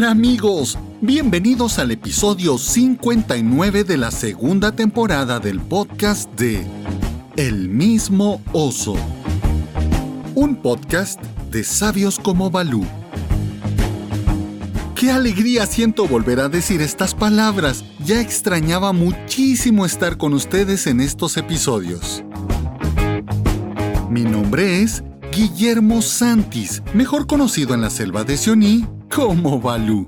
Hola amigos, bienvenidos al episodio 59 de la segunda temporada del podcast de El mismo oso. Un podcast de sabios como Balú. Qué alegría siento volver a decir estas palabras. Ya extrañaba muchísimo estar con ustedes en estos episodios. Mi nombre es Guillermo Santis, mejor conocido en la selva de Sioní como Balú.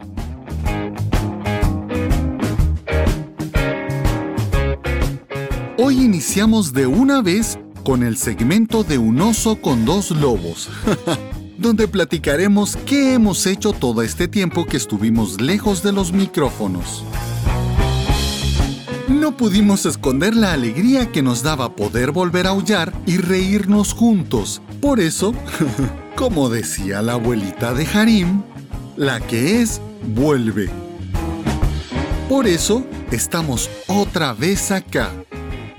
Hoy iniciamos de una vez con el segmento de un oso con dos lobos, donde platicaremos qué hemos hecho todo este tiempo que estuvimos lejos de los micrófonos. No pudimos esconder la alegría que nos daba poder volver a aullar y reírnos juntos. Por eso, como decía la abuelita de Harim, la que es, vuelve. Por eso, estamos otra vez acá,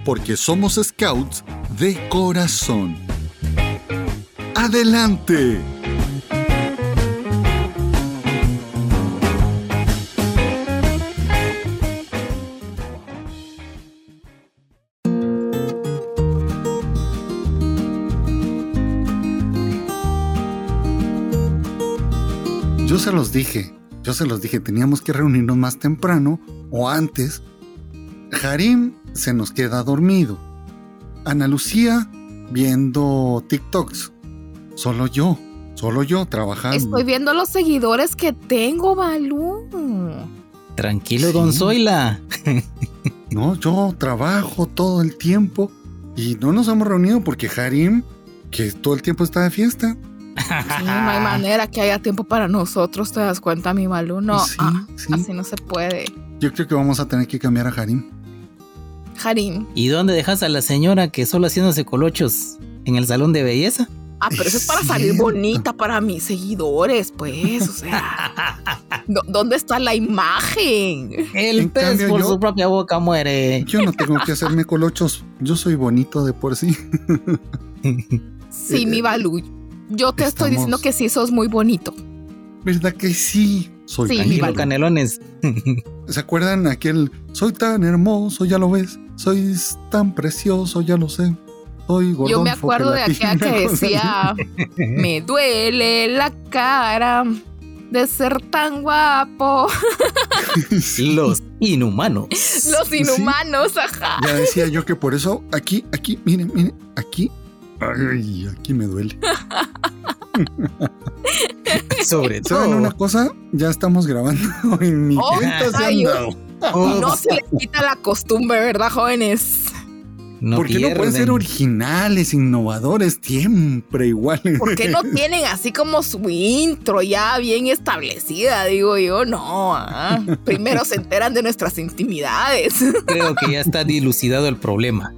porque somos scouts de corazón. ¡Adelante! Se los dije, yo se los dije, teníamos que reunirnos más temprano o antes. Harim se nos queda dormido. Ana Lucía viendo TikToks. Solo yo, solo yo trabajando. Estoy viendo los seguidores que tengo, Balú. Tranquilo, don Zoila. no, yo trabajo todo el tiempo y no nos hemos reunido porque Harim, que todo el tiempo está de fiesta. Sí, no hay manera que haya tiempo para nosotros, ¿te das cuenta, mi Balú? No, Sí, ah, sí. así no se puede. Yo creo que vamos a tener que cambiar a Harim. Harim. ¿Y dónde dejas a la señora que solo haciéndose colochos en el salón de belleza? Ah, pero eso es para salir bonita para mis seguidores, pues, o sea. ¿dó- ¿Dónde está la imagen? El En pez cambio, por yo- su propia boca muere. Yo no tengo que hacerme colochos. Yo soy bonito de por sí. Sí, mi Balú. Yo te estoy diciendo que sí sos muy bonito. ¿Verdad que sí? Soy Sí, vale. canelones. ¿Se acuerdan aquel soy tan hermoso, ya lo ves? Soy tan precioso, ya lo sé. Soy Gordolfo Yo me acuerdo de Pelatino", aquella que decía, me duele la cara de ser tan guapo. Los inhumanos. Los inhumanos, ajá. Ya decía yo que por eso aquí, aquí, miren, miren, aquí. Ay, aquí me duele. Sobre ¿Saben todo. una cosa? Ya estamos grabando y ni Oh, cuenta se han ay, dado. Y no se les quita la costumbre, ¿verdad, jóvenes? No ¿Por qué no pueden ser originales, innovadores, siempre iguales? ¿Por qué no tienen así como su intro ya bien establecida? Digo yo, no. ah. Primero se enteran de nuestras intimidades. Creo que ya está dilucidado el problema.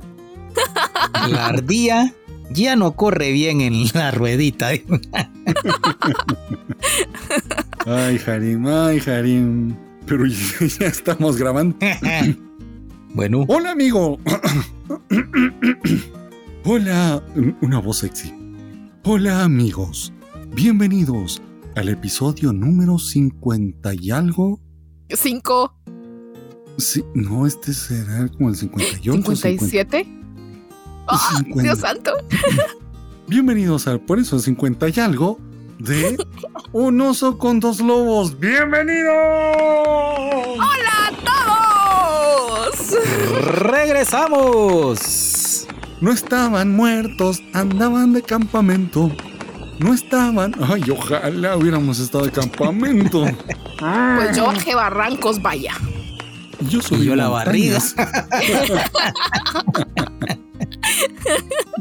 La ardilla ya no corre bien en la ruedita. Ay, Harim, ay, Harim. Pero ya, estamos grabando. bueno, Hola, amigo. Hola, una voz sexy. Hola, amigos. Bienvenidos al episodio número 50 y algo. Cinco, Sí, no, este será como el 58. 57. ¡Ah, 50. Dios santo! Bienvenidos al por eso 50 y algo de Un oso con dos lobos. ¡Bienvenidos! ¡Hola a todos! regresamos. No estaban muertos, andaban de campamento. No estaban. Ay, ojalá hubiéramos estado de campamento. Pues yo bajé barrancos, vaya. Yo subí Y yo la montañas.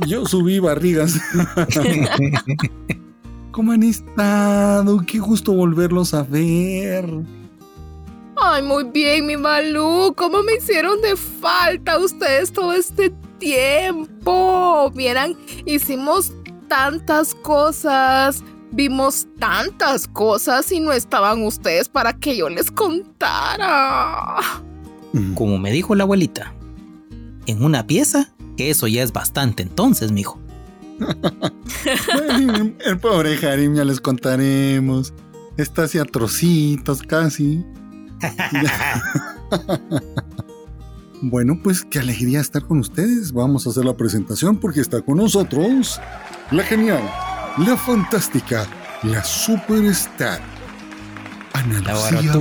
Yo subí barrigas. ¿Cómo han estado? Qué gusto volverlos a ver. Ay, muy bien, mi Malú. ¿Cómo me hicieron de falta ustedes todo este tiempo? Vieran, hicimos tantas cosas, vimos tantas cosas y no estaban ustedes para que yo les contara. Como me dijo la abuelita, en una pieza, que eso ya es bastante entonces, mijo. El pobre Harim, ya les contaremos. Está así a trocitos casi. bueno, pues qué alegría estar con ustedes. Vamos a hacer la presentación porque está con nosotros la genial, la fantástica, la superstar, Ana Lucía.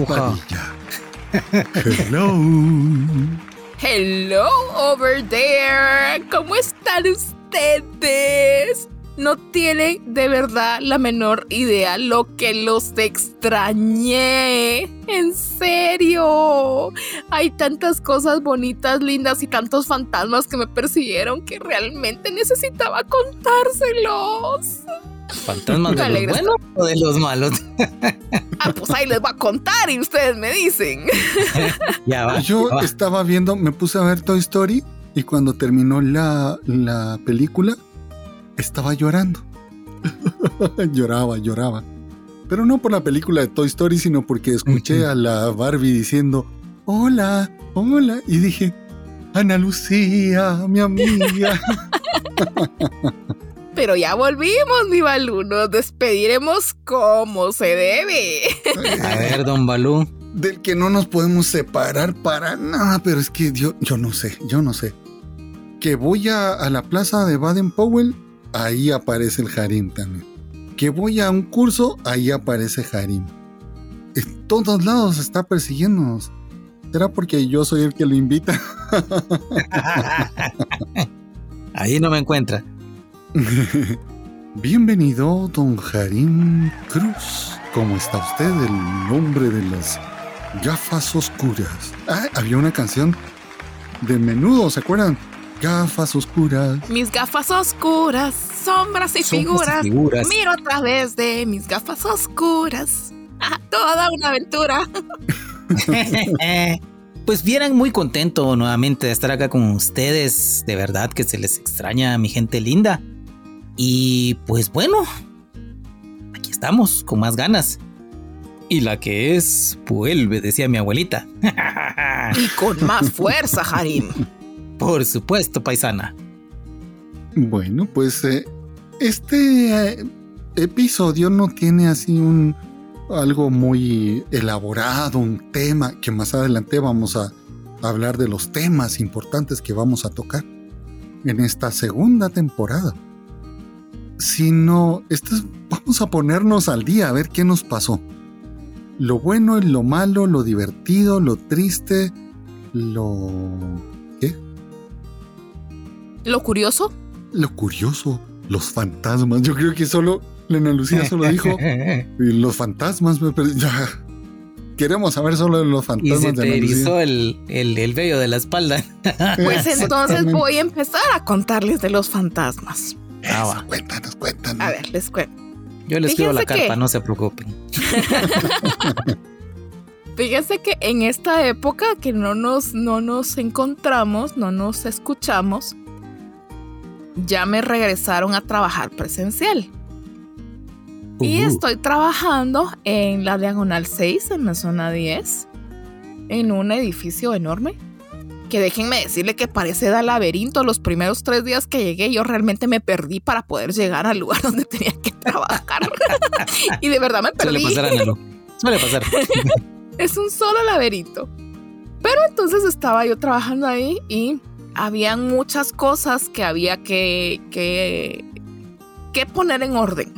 Hello. Hello over there. ¿Cómo están ustedes? No tienen de verdad la menor idea lo que los extrañé. En serio. Hay tantas cosas bonitas, lindas y tantos fantasmas que me persiguieron que realmente necesitaba contárselos. ¿Fantasmas de los buenos o de los malos? ah, pues ahí les voy a contar y ustedes me dicen. ya va. Yo estaba viendo, me puse a ver Toy Story y cuando terminó la, la película estaba llorando. lloraba, lloraba. Pero no por la película de Toy Story, sino porque escuché a la Barbie diciendo, hola, hola. Y dije, Ana Lucía, mi amiga. Pero ya volvimos, mi Balú. Nos despediremos como se debe. A ver, don Balú. Del que no nos podemos separar para nada, pero es que yo, yo no sé, yo no sé. Que voy a, a la plaza de Baden Powell ahí aparece el Harim también. Que voy a un curso, ahí aparece Harim. En todos lados está persiguiéndonos. ¿Será porque yo soy el que lo invita? ahí no me encuentra. Bienvenido, don Harim Cruz. ¿Cómo está usted? El nombre de las gafas oscuras. Ah, había una canción de menudo, ¿se acuerdan? Gafas oscuras. Mis gafas oscuras, sombras y, figuras. Miro a través de mis gafas oscuras. Ah, toda una aventura. pues vieran muy contento nuevamente de estar acá con ustedes. De verdad que se les extraña a mi gente linda. Y pues bueno, aquí estamos con más ganas. Y la que es, vuelve, decía mi abuelita. y con más fuerza, Harim. Por supuesto, paisana. Bueno, pues eh, este eh, episodio no tiene así un algo muy elaborado, un tema que más adelante vamos a hablar de los temas importantes que vamos a tocar en esta segunda temporada. Sino, esto vamos a ponernos al día a ver qué nos pasó. Lo bueno, lo malo, lo divertido, lo triste, lo ¿Lo curioso? Lo curioso, los fantasmas. Yo creo que solo Lena Lucía solo dijo los fantasmas. Ya. Queremos saber solo de los fantasmas. Y se te erizó el, el, vello de la espalda. Pues entonces voy a empezar a contarles de los fantasmas. Ah, cuéntanos, cuéntanos. A ver, les cuento. Yo les escribo la carta, no se preocupen. Fíjense que en esta época que no nos, no nos encontramos, no nos escuchamos, ya me regresaron a trabajar presencial. Y estoy trabajando en la Diagonal 6, en la zona 10, en un edificio enorme. Que déjenme decirle que parece da laberinto. Los primeros tres días que llegué, yo realmente me perdí para poder llegar al lugar donde tenía que trabajar. y de verdad me perdí. Suele pasar, Suele pasar. es un solo laberinto. Pero entonces estaba yo trabajando ahí y habían muchas cosas que había que, que, que poner en orden.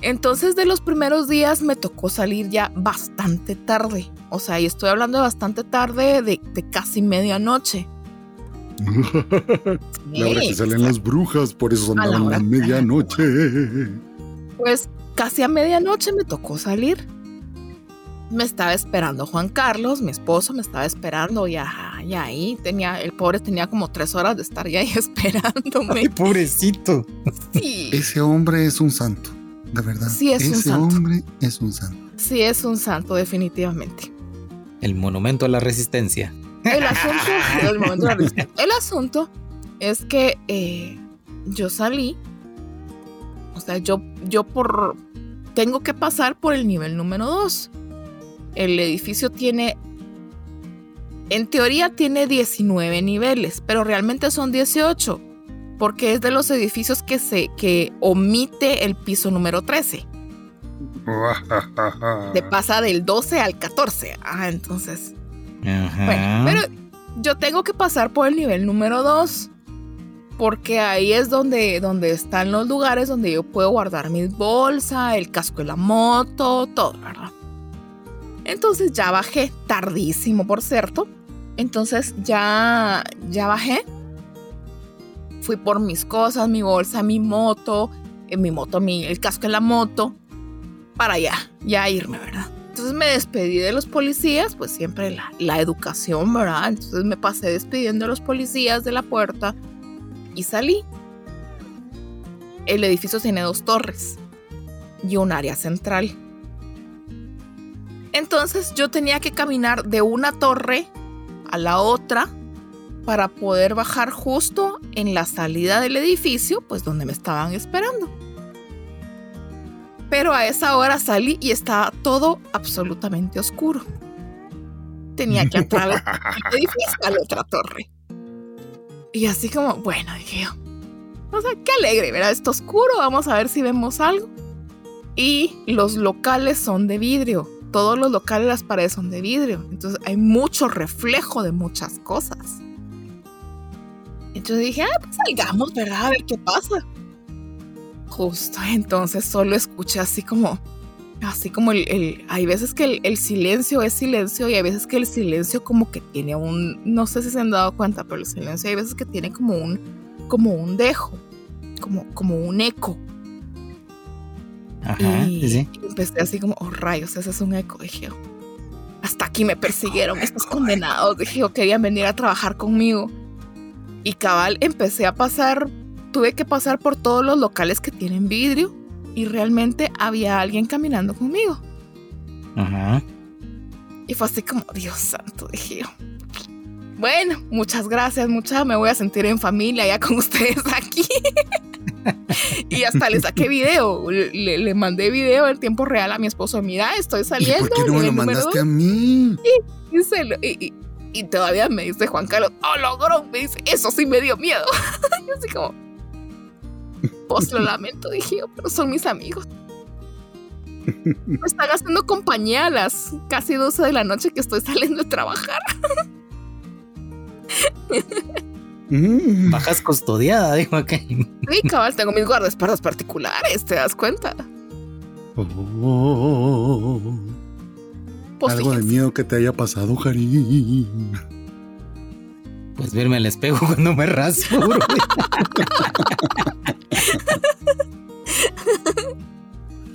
Entonces de los primeros días me tocó salir ya bastante tarde. O sea, y estoy hablando de bastante tarde, de, casi medianoche. la hora que salen las brujas, por eso son a la medianoche. Pues casi a medianoche me tocó salir me estaba esperando Juan Carlos, mi esposo me estaba esperando ya, ya ahí tenía, el pobre tenía como tres horas de estar ya ahí esperándome. Ay, pobrecito. Sí. Ese hombre es un santo, de verdad. Sí, es un santo. Ese hombre es un santo. Sí, es un santo, definitivamente. El monumento a la resistencia. El asunto, el, asunto es que eh, yo salí, o sea, yo, yo por, tengo que pasar por el nivel número dos el edificio tiene, en teoría tiene 19 niveles, pero realmente son 18, porque es de los edificios que se que omite el piso número 13. Te pasa del 12 al 14. Ah, entonces. Bueno, pero yo tengo que pasar por el nivel número 2. Porque ahí es donde, donde están los lugares donde yo puedo guardar mis bolsas, el casco de la moto, todo, ¿verdad? Entonces ya bajé, tardísimo por cierto. Entonces ya, ya bajé. Fui por mis cosas, mi bolsa, mi moto, en eh, mi moto, mi, el casco de la moto, para allá, ya irme, ¿verdad? Entonces me despedí de los policías, pues siempre la, la educación, ¿verdad? Entonces me pasé despidiendo a los policías de la puerta y salí. El edificio tiene dos torres y un área central. Entonces yo tenía que caminar de una torre a la otra para poder bajar justo en la salida del edificio, pues donde me estaban esperando. Pero a esa hora salí y estaba todo absolutamente oscuro. Tenía que atravesar el edificio a la otra torre. Y así como, bueno, dije yo, o sea, qué alegre, ¿verdad? Está oscuro, vamos a ver si vemos algo. Y los locales son de vidrio. Todos los locales, las paredes son de vidrio. Entonces hay mucho reflejo de muchas cosas. Entonces dije, ah, pues salgamos, ¿verdad? A ver qué pasa. Justo entonces solo escuché así como, así como el, hay veces que el, el, silencio es silencio y hay veces que el silencio como que tiene un, no sé si se han dado cuenta, pero el silencio hay veces que tiene como un, como un dejo, como, como un eco. Ajá, y, empecé así como, oh rayos, ese es un eco, dije, hasta aquí me persiguieron estos condenados, dije, querían venir a trabajar conmigo. Y cabal, empecé a pasar, tuve que pasar por todos los locales que tienen vidrio y realmente había alguien caminando conmigo. Ajá. Y fue así como, Dios santo, dije yo. Bueno, muchas gracias, muchas. Me voy a sentir en familia ya con ustedes aquí. y hasta le saqué video. Le, mandé video en tiempo real a mi esposo. Mira, estoy saliendo. ¿Y ¿Por qué no me lo mandaste a mí? Y, y, todavía me dice Juan Carlos, oh, logró. Me dice, eso sí me dio miedo. y así como, pues lo lamento, dije yo, pero son mis amigos. Me están haciendo compañía a las casi 12 de la noche que estoy saliendo a trabajar. Mm. Bajas custodiada, dijo aquel. Sí, cabal, tengo mis guardaespaldas particulares, ¿te das cuenta? Oh, pues Algo de miedo que te haya pasado, Jari. Pues verme al espejo cuando me rasuro.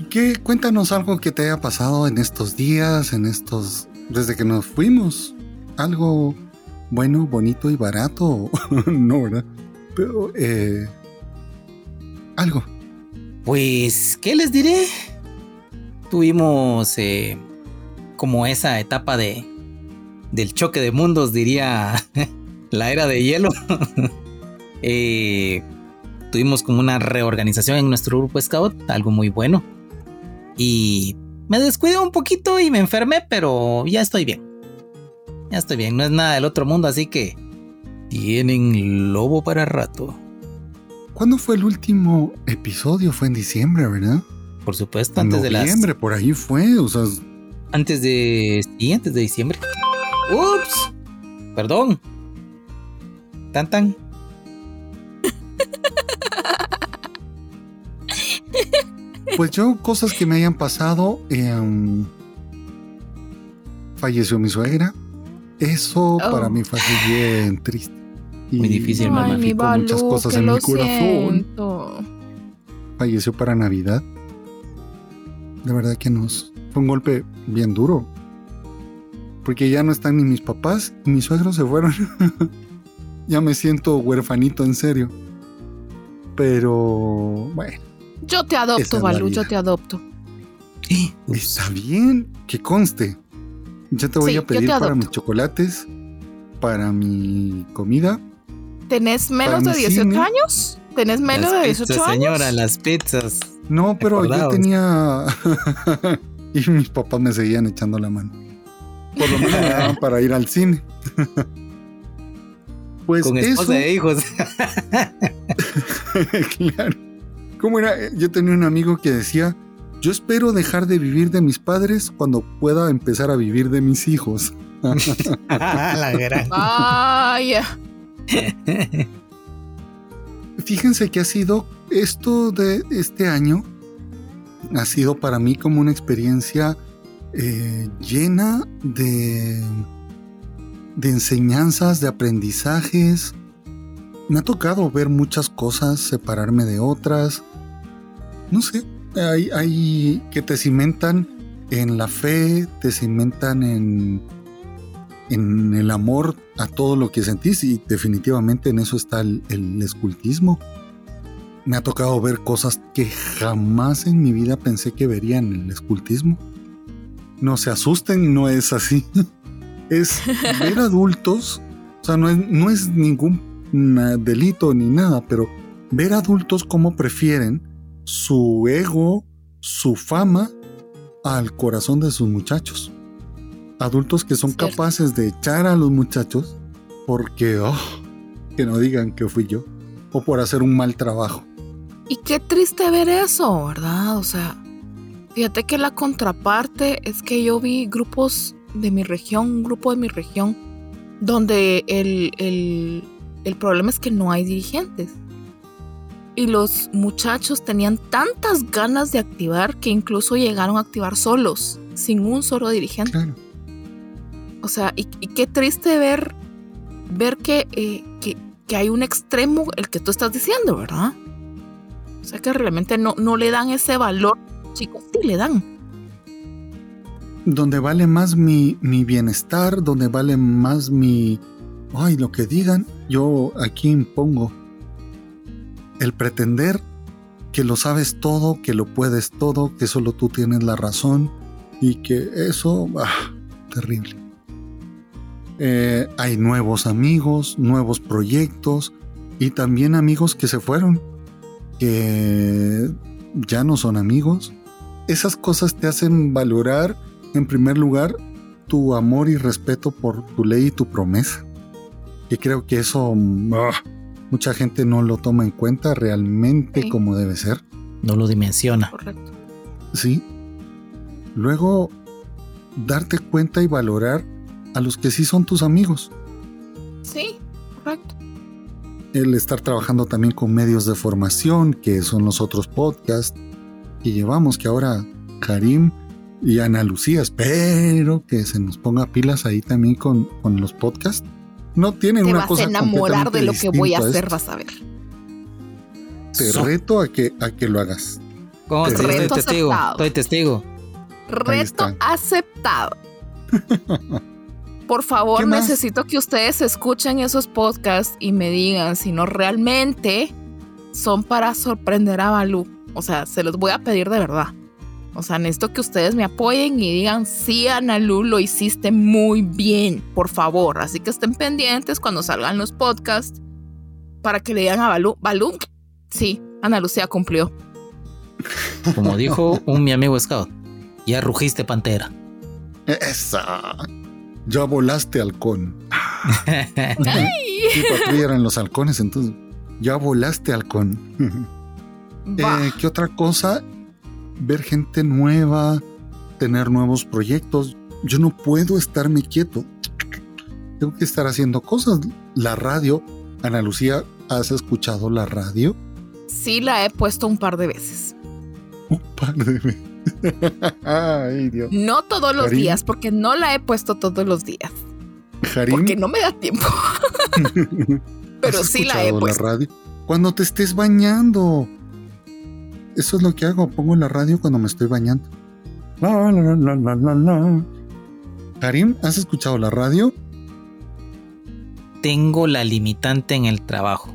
¿Qué? Cuéntanos algo que te haya pasado en estos días, en estos. desde que nos fuimos. Algo bueno, bonito y barato. no, ¿verdad? Pero, eh. Algo. Pues, ¿qué les diré? Tuvimos eh, como esa etapa de del choque de mundos, diría la era de hielo. eh, tuvimos como una reorganización en nuestro grupo Scout, algo muy bueno. Y me descuidé un poquito y me enfermé, pero ya estoy bien. Ya estoy bien, no es nada del otro mundo, así que tienen lobo para rato. ¿Cuándo fue el último episodio? Fue en diciembre, ¿verdad? Por supuesto, antes de las. Diciembre, por ahí fue, o sea. Antes de. Sí, antes de diciembre. ¡Ups! Perdón. Tan tan. Pues yo, cosas que me hayan pasado. Em, falleció mi suegra. Eso para oh. mí fue bien triste. Muy difícil, mamá. muchas cosas en mi corazón. Falleció para Navidad. De verdad que nos fue un golpe bien duro. Porque ya no están ni mis papás, ni mis suegros se fueron. ya me siento huerfanito en serio. Pero bueno. Yo te adopto, Balú, yo te adopto. Está bien, que conste. Ya te voy a pedir para mis chocolates, para mi comida. ¿Tenés menos de 18 años? ¿Tenés menos de 18 años? Señora, las pizzas. No, pero yo tenía. y mis papás me seguían echando la mano. Por lo menos me daban para ir al cine. pues Con esposa de hijos. claro. ¿Cómo era? Yo tenía un amigo que decía Yo espero dejar de vivir de mis padres cuando pueda empezar a vivir de mis hijos. La gran. Vaya. Fíjense que ha sido esto de este año, ha sido para mí como una experiencia eh, llena de, de enseñanzas, de aprendizajes. Me ha tocado ver muchas cosas, separarme de otras. No sé, hay, que te cimentan en la fe, te cimentan en, en el amor a todo lo que sentís y definitivamente en eso está el escultismo. Me ha tocado ver cosas que jamás en mi vida pensé que vería en el escultismo. No se asusten, no es así. Es ver adultos, o sea, no es, no es ningún delito ni nada, pero ver adultos cómo prefieren su ego, su fama al corazón de sus muchachos. Adultos que son Cierto. capaces de echar a los muchachos porque, oh, que no digan que fui yo, o por hacer un mal trabajo. Y qué triste ver eso, ¿verdad? O sea, fíjate que la contraparte es que yo vi grupos de mi región, un grupo de mi región, donde el, el- el problema es que no hay dirigentes. Y los muchachos tenían tantas ganas de activar que incluso llegaron a activar solos, sin un solo dirigente. Claro. O sea, y, y qué triste ver, ver que, eh, que, que hay un extremo, el que tú estás diciendo, ¿verdad? O sea, que realmente no, no le dan ese valor. Chicos, sí le dan. donde vale más mi, mi bienestar, donde vale más mi... Ay, lo que digan, yo aquí impongo. El pretender que lo sabes todo, que lo puedes todo, que solo tú tienes la razón y que eso... Ah, terrible. Eh, hay nuevos amigos, nuevos proyectos y también amigos que se fueron, que ya no son amigos. Esas cosas te hacen valorar en primer lugar, tu amor y respeto por tu ley y tu promesa. Y creo que eso ah, mucha gente no lo toma en cuenta realmente Sí. como debe ser. No lo dimensiona. Correcto. Sí. Luego, darte cuenta y valorar a los que sí son tus amigos. Sí, correcto. El estar trabajando también con medios de formación, que son los otros podcasts que llevamos, que ahora Karim y Ana Lucía, espero que se nos ponga pilas ahí también con, con los podcasts. No tienen Te una vas a cosa enamorar de lo que voy a hacer, vas a ver. Te So- reto a que, a que lo hagas. ¿Cómo Te estoy, estoy reto testigo? Estoy testigo. Reto aceptado. Por favor, necesito que ustedes escuchen esos podcasts y me digan si no realmente son para sorprender a Balú. O sea, se los voy a pedir de verdad. O sea, necesito que ustedes me apoyen y digan, sí, Analu, lo hiciste muy bien, por favor. Así que estén pendientes cuando salgan los podcasts para que le digan a Balú, Balú, sí, Ana Lucía cumplió. Como dijo un mi amigo Scout. Ya rugiste pantera. Esa. Ya volaste halcón. Sí, patrulla eran los halcones, entonces. Ya volaste halcón. Eh, ¿Qué otra cosa? Ver gente nueva, tener nuevos proyectos. Yo no puedo estarme quieto. Tengo que estar haciendo cosas. La radio, Ana Lucía, ¿has escuchado la radio? Sí, la he puesto un par de veces. Un par de veces. Ay, Dios. No todos los Karim. días, porque no la he puesto todos los días. Harim, Porque no me da tiempo. pero ¿has sí la he puesto. radio? Cuando te estés bañando. Eso es lo que hago. Pongo la radio cuando me estoy bañando. La, la, la, la, la, la. Karim, ¿has escuchado la radio? Tengo la limitante en el trabajo.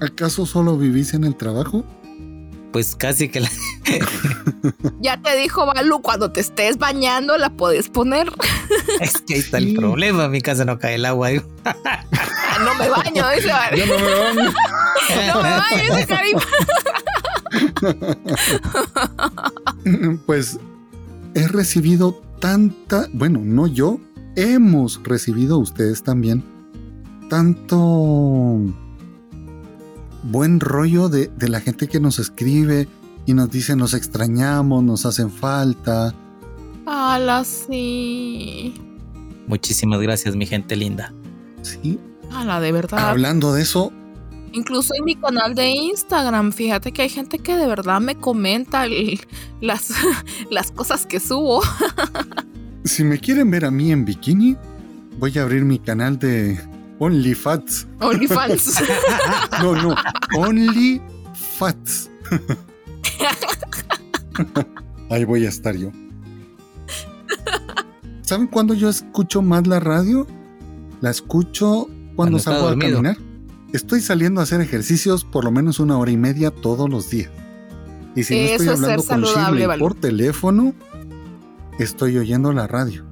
¿Acaso solo vivís en el trabajo? Pues casi que la... Ya te dijo Balu, cuando te estés bañando la puedes poner. es que ahí está el problema. En mi casa no cae el agua. digo. Ah, no me baño, dice. Ya no me baño. No me baño, dice Karim. Pues he recibido tanta, bueno, no yo, hemos recibido ustedes también tanto buen rollo de, de la gente que nos escribe, y nos dicen nos extrañamos, nos hacen falta. ¡Hala, sí! Muchísimas gracias, mi gente linda. Sí. ¡Hala, de verdad! Hablando de eso, Incluso en mi canal de Instagram, fíjate que hay gente que de verdad me comenta el- las, las cosas que subo. si me quieren ver a mí en bikini, voy a abrir mi canal de OnlyFats. OnlyFans. No, no, OnlyFats. Ahí voy a estar yo. ¿Saben cuándo yo escucho más la radio? La escucho cuando, salgo a caminar. Estoy saliendo a hacer ejercicios por lo menos una hora y media todos los días. Y si no estoy es hablando con Shirley por teléfono, estoy oyendo la radio.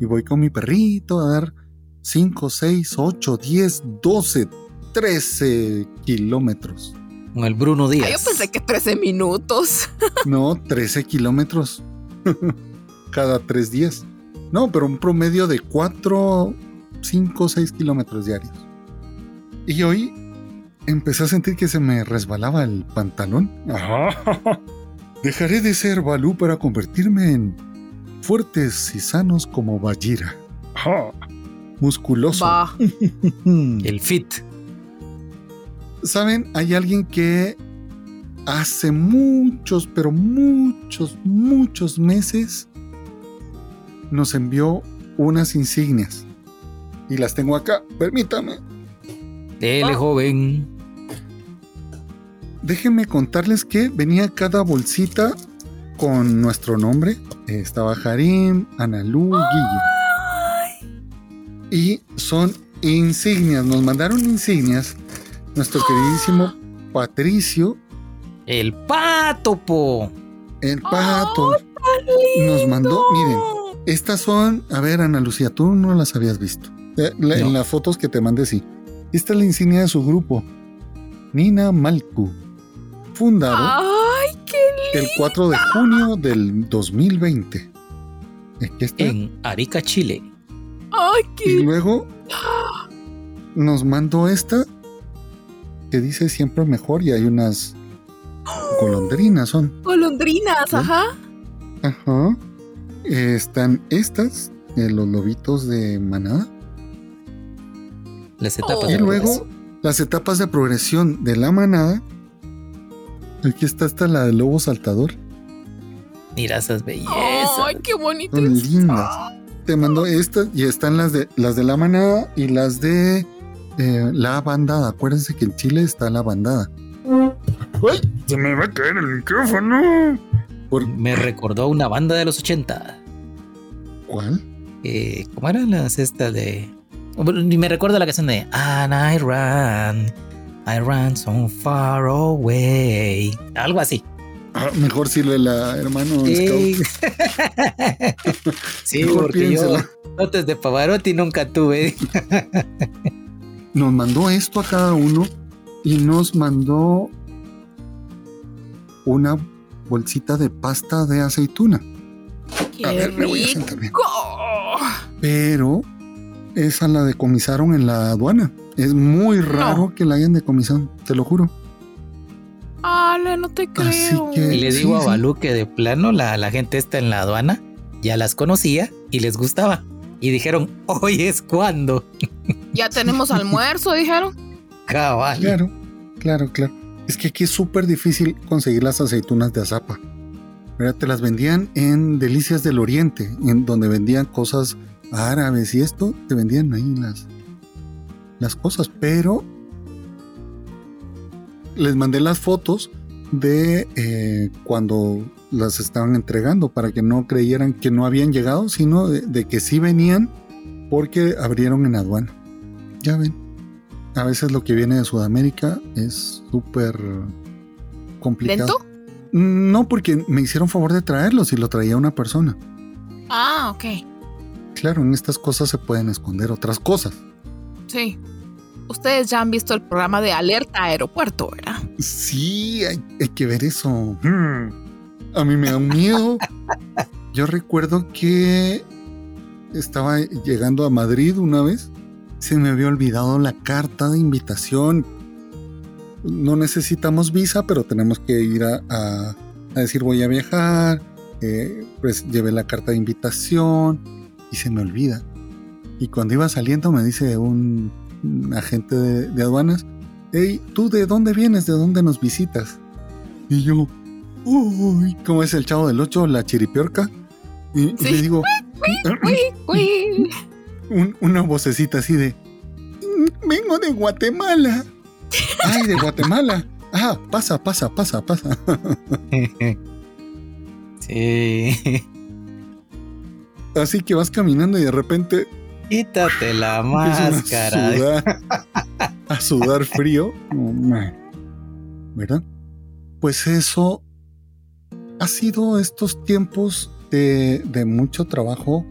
Y voy con mi perrito a dar 5, 6, 8, 10, 12, 13 kilómetros. Con el Bruno Ay, Díaz. yo pensé que 13 minutos. No, 13 kilómetros. Cada tres días. No, pero un promedio de 4, 5, 6 kilómetros diarios. Y hoy empecé a sentir que se me resbalaba el pantalón. Dejaré de ser Balú para convertirme en fuertes y sanos como Bajira. Musculoso. El fit. Saben, hay alguien que hace muchos, pero muchos, muchos meses nos envió unas insignias. Y las tengo acá, permítame. Dele, Ah. joven. Déjenme contarles que venía cada bolsita con nuestro nombre. Estaba Harim, Analú, Guille. Y son insignias. Nos mandaron insignias. Nuestro queridísimo Patricio, El pato, po. el pato, nos mandó. Miren, estas son. A ver, Ana Lucía, tú no las habías visto. Eh, la- En las fotos que te mandé, sí. Esta es la insignia de su grupo. Nina Malku. Fundado. Ay, qué el 4 de junio del 2020. Aquí está. En Arica, Chile. Ay, Y luego nos mandó esta que dice siempre mejor y hay unas golondrinas son. golondrinas, ¿Sí? ajá. Ajá. Eh, están estas, eh, los lobitos de manada. Las etapas Oh. Y de luego las etapas de progresión de la manada. Aquí está esta la del lobo saltador. Mira esas bellezas. Ay, qué bonito. Son lindas. Te mandó estas y están las de las de la manada y las de eh, la bandada. Acuérdense que en Chile está la bandada. ¡Ay! Se me va a caer el micrófono. ¿Por Me recordó una banda de los 80. cuál? Eh, ¿Cómo eran las estas de.? Bueno, ni me recuerdo la canción de And I ran, I ran so far away. Algo así. Ah, mejor sirve la hermano Sí, Scout. sí porque yo dotes de Pavarotti nunca tuve. Nos mandó esto a cada uno y nos mandó una bolsita de pasta de aceituna. Qué A ver, me voy a sentar bien. Pero esa la decomisaron en la aduana. Es muy raro que la hayan decomisado, te lo juro. Ale, no te creo. Que- Y le Sí, digo a. Balú que de plano la, la gente está en la aduana ya las conocía y les gustaba. Y dijeron, hoy es cuando. Ya tenemos almuerzo, dijeron. Cabal. Claro, claro, claro. Es que aquí es súper difícil conseguir las aceitunas de azapa. ¿Verdad? Te las vendían en Delicias del Oriente, en donde vendían cosas árabes y esto, te vendían ahí las, las cosas, pero les mandé las fotos de eh, cuando las estaban entregando para que no creyeran que no habían llegado, sino de, de que sí venían porque abrieron en aduana. Ya ven, a veces lo que viene de Sudamérica es súper complicado. ¿Lento? No, porque me hicieron favor de traerlos y lo traía una persona. Ah, ok. Claro, en estas cosas se pueden esconder otras cosas. Sí. Ustedes ya han visto el programa de Alerta Aeropuerto, ¿verdad? Sí, hay, hay que ver eso. Hmm. A mí me da un miedo. Yo recuerdo que estaba llegando a Madrid una vez. Se me había olvidado la carta de invitación. No necesitamos visa, pero tenemos que ir a, a- a decir voy a viajar, eh, pues llevé la carta de invitación y se me olvida. Y cuando iba saliendo me dice un, agente de, aduanas, hey, ¿tú de dónde vienes? ¿De dónde nos visitas? Y yo, uy, ¿cómo es el chavo del 8? La chiripiorca. Y, le digo, una vocecita así de, vengo de Guatemala. Ay, de Guatemala. Ah, pasa, pasa, pasa, pasa. sí. Así que vas caminando y de repente. Quítate la máscara. A sudar, a sudar frío. ¿Verdad? Pues eso ha sido estos tiempos de, de mucho trabajo,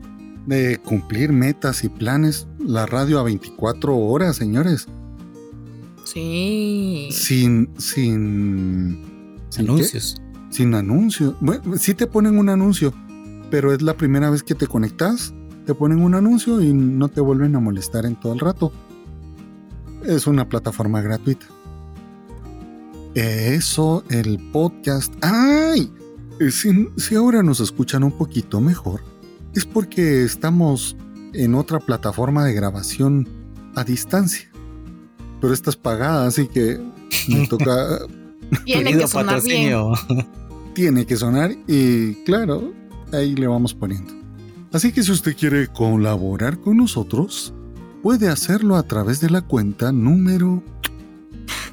de cumplir metas y planes. La radio a 24 horas, señores. Sí. Sin, sin, anuncios. Sin anuncios. Bueno, sí te ponen un anuncio, pero es la primera vez que te conectas, te ponen un anuncio y no te vuelven a molestar en todo el rato. Es una plataforma gratuita. Eso, el podcast. ¡Ay! Si, si ahora nos escuchan un poquito mejor, es porque estamos en otra plataforma de grabación a distancia pero esta es pagada, así que me toca. Tiene que sonar bien. Tiene que sonar y claro, ahí le vamos poniendo. Así que si usted quiere colaborar con nosotros, puede hacerlo a través de la cuenta número.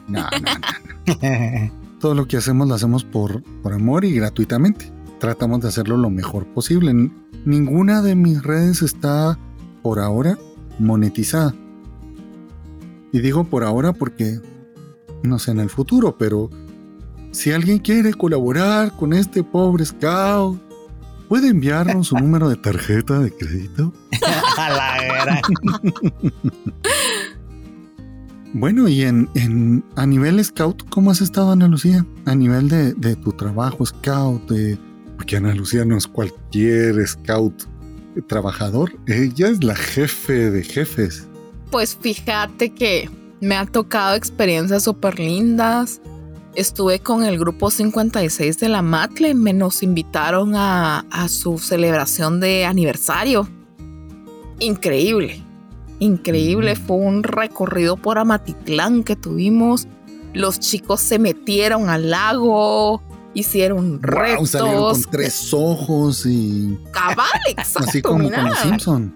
No, no, no, Todo lo que hacemos lo hacemos por, por amor y gratuitamente. Tratamos de hacerlo lo mejor posible. Ninguna de mis redes está por ahora monetizada. Y digo por ahora porque no sé en el futuro, pero si alguien quiere colaborar con este pobre scout, ¿puede enviarnos su número de tarjeta de crédito? A la Bueno, y en, en, a nivel scout, ¿cómo has estado, Ana Lucía? A nivel de, de tu trabajo scout, de, porque Ana Lucía no es cualquier scout trabajador, ella es la jefe de jefes. Pues fíjate que me han tocado experiencias súper lindas. Estuve con el grupo 56 de la Matle, me nos invitaron a, su celebración de aniversario. Increíble, increíble. Fue un recorrido por Amatitlán que tuvimos. Los chicos se metieron al lago, hicieron retos. con tres ojos y. Cabal, exacto. Así como con los Simpson.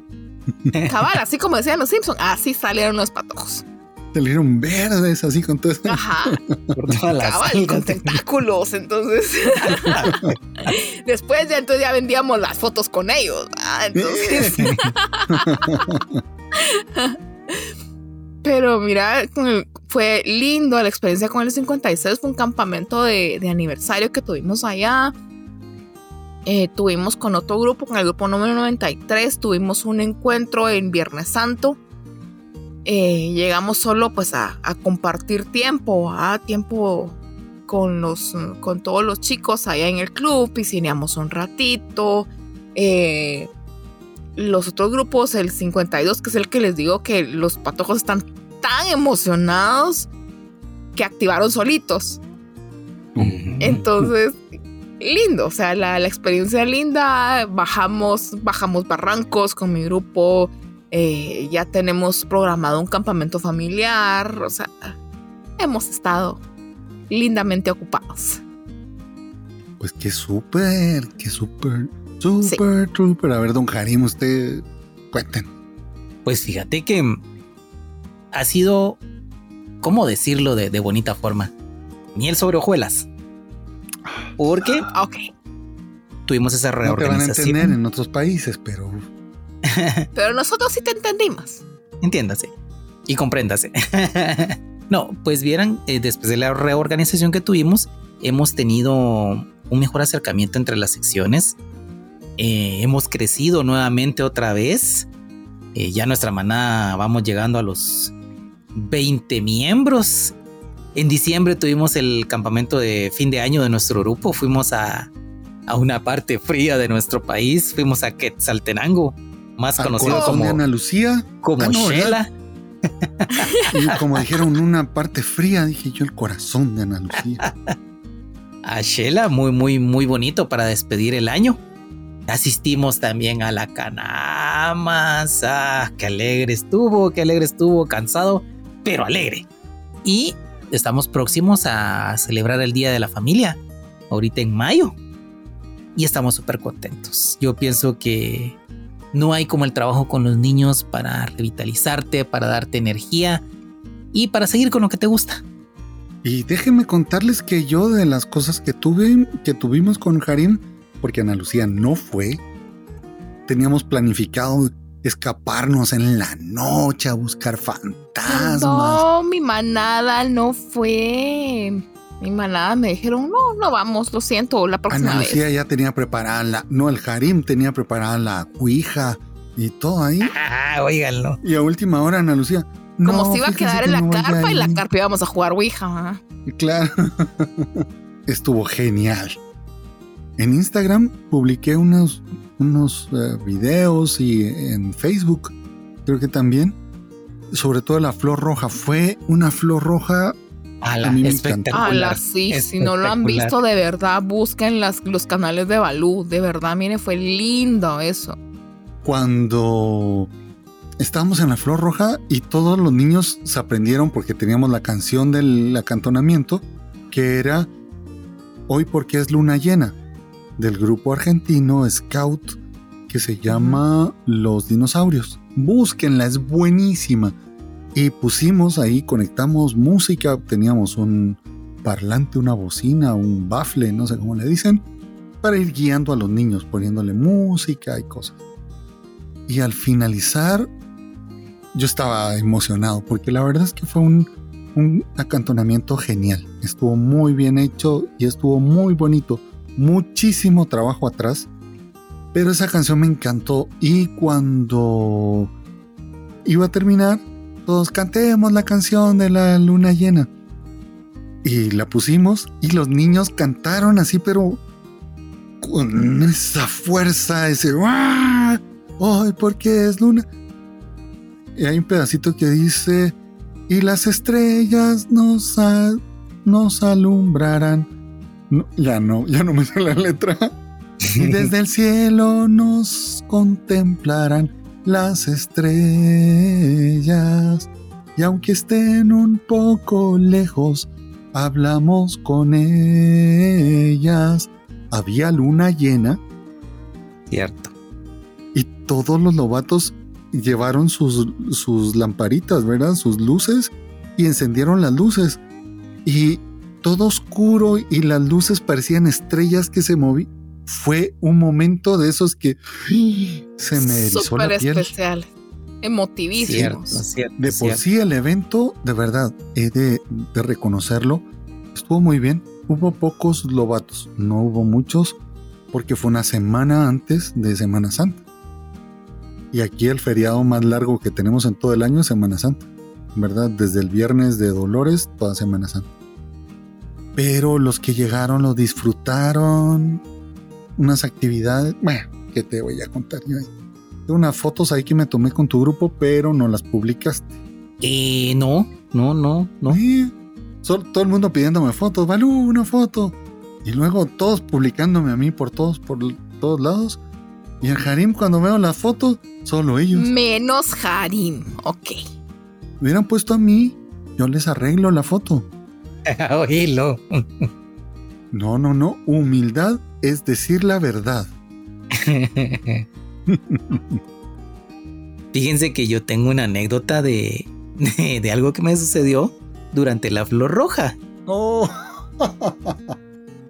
Cabal, así como decían los Simpsons, así salieron los patojos. Salieron verdes, así con todo Ajá. Cabal, con tentáculos, entonces. Después ya entonces ya vendíamos las fotos con ellos. Entonces. Pero mira, fue lindo la experiencia con el 56. Fue un campamento de, de aniversario que tuvimos allá. Eh, tuvimos con otro grupo, con el grupo número 93, tuvimos un encuentro en Viernes Santo. Eh, llegamos solo pues a, compartir tiempo, a tiempo con, los, con todos los chicos allá en el club, piscineamos un ratito. Eh, los otros grupos, el 52, que es el que les digo que los patojos están tan emocionados que activaron solitos. Entonces, lindo, o sea, la, experiencia linda, bajamos, bajamos barrancos con mi grupo, eh, ya tenemos programado un campamento familiar, o sea, hemos estado lindamente ocupados. Pues qué súper, qué súper, súper, súper. A ver, don Harim, usted cuenten. Pues fíjate que ha sido, ¿cómo decirlo de, de bonita forma? Miel sobre hojuelas. Porque ah, ok. tuvimos esa reorganización. No te van a entender en otros países, pero. pero nosotros sí te entendimos. Entiéndase y compréndase. no, pues vieran, eh, después de la reorganización que tuvimos, hemos tenido un mejor acercamiento entre las secciones. Eh, hemos crecido nuevamente otra vez. Eh, ya nuestra manada vamos llegando a los 20 miembros en diciembre tuvimos el campamento de fin de año de nuestro grupo. Fuimos a, una parte fría de nuestro país. Fuimos a Quetzaltenango, más conocido como Ana Lucía. Como ah, Y como dijeron, una parte fría, dije yo, el corazón de Ana Lucía. a Shela, muy, muy, muy bonito para despedir el año. Asistimos también a la Canamas. Ah, qué alegre estuvo, qué alegre estuvo, cansado, pero alegre. Y estamos próximos a celebrar el Día de la Familia, ahorita en mayo. Y estamos súper contentos. Yo pienso que no hay como el trabajo con los niños para revitalizarte, para darte energía y para seguir con lo que te gusta. Y déjenme contarles que yo de las cosas que tuve, que tuvimos con Harim, porque Ana Lucía no fue, teníamos planificado escaparnos en la noche a buscar fantasmas. No, mi manada no fue. Mi manada me dijeron, no, no vamos, lo siento, la próxima Ana Lucía ya tenía preparada la, no, el Harim tenía preparada la cuija y todo ahí. Ah, óiganlo. Y a última hora Ana Lucía, como no, se iba a quedar en la carpa y la carpa íbamos a jugar Ouija. Claro. Estuvo genial. En Instagram publiqué unos, unos uh, videos y en Facebook creo que también. Sobre todo la flor roja. Fue una flor roja a la espectacular. sí, si no lo han visto de verdad, busquen las, los canales de Balú. De verdad, mire, fue lindo eso. Cuando estábamos en la Flor Roja y todos los niños se aprendieron porque teníamos la canción del acantonamiento que era Hoy porque es luna llena del grupo argentino Scout que se llama Los Dinosaurios. Búsquenla, es buenísima. Y pusimos ahí, conectamos música, teníamos un parlante, una bocina, un bafle, no sé cómo le dicen, para ir guiando a los niños, poniéndole música y cosas. Y al finalizar yo estaba emocionado porque la verdad es que fue un, acantonamiento genial. Estuvo muy bien hecho y estuvo muy bonito. Muchísimo trabajo atrás. Pero esa canción me encantó y cuando iba a terminar, todos cantemos la canción de la luna llena. Y la pusimos y los niños cantaron así, pero con esa fuerza, ese ¡Ay! porque es luna! y hay un pedacito que dice, y las estrellas nos, nos alumbrarán. ya no, ya no me sé la letra. y desde el cielo nos contemplarán las estrellas. Y aunque estén un poco lejos, hablamos con ellas. Había luna llena. Cierto. Y todos los lobatos llevaron sus, sus lamparitas, ¿verdad? Sus luces y encendieron las luces. Y todo oscuro y las luces parecían estrellas que se movían. Fue un momento de esos que se me erizó la piel. especial, emotivísimo. de por sí el evento, de verdad, he de, de reconocerlo, estuvo muy bien. Hubo pocos lobatos, no hubo muchos, porque fue una semana antes de Semana Santa. Y aquí el feriado más largo que tenemos en todo el año es Semana Santa, ¿verdad? Desde el viernes de Dolores, toda Semana Santa. Pero los que llegaron lo disfrutaron. Unas actividades, bueno, ¿qué te voy a contar yo ahí? Tengo unas fotos ahí que me tomé con tu grupo, pero no las publicaste. Eh, no, no, no, no. todo el mundo pidiéndome fotos, Balú, una foto. Y luego todos publicándome a mí por todos, por todos lados. Y el Harim, cuando veo la foto, solo ellos. Menos Harim, ok. Me hubieran puesto a mí, yo les arreglo la foto. Oílo. no, no, no. Humildad es decir la verdad. Fíjense que yo tengo una anécdota de, de, algo que me sucedió durante la flor roja. Oh.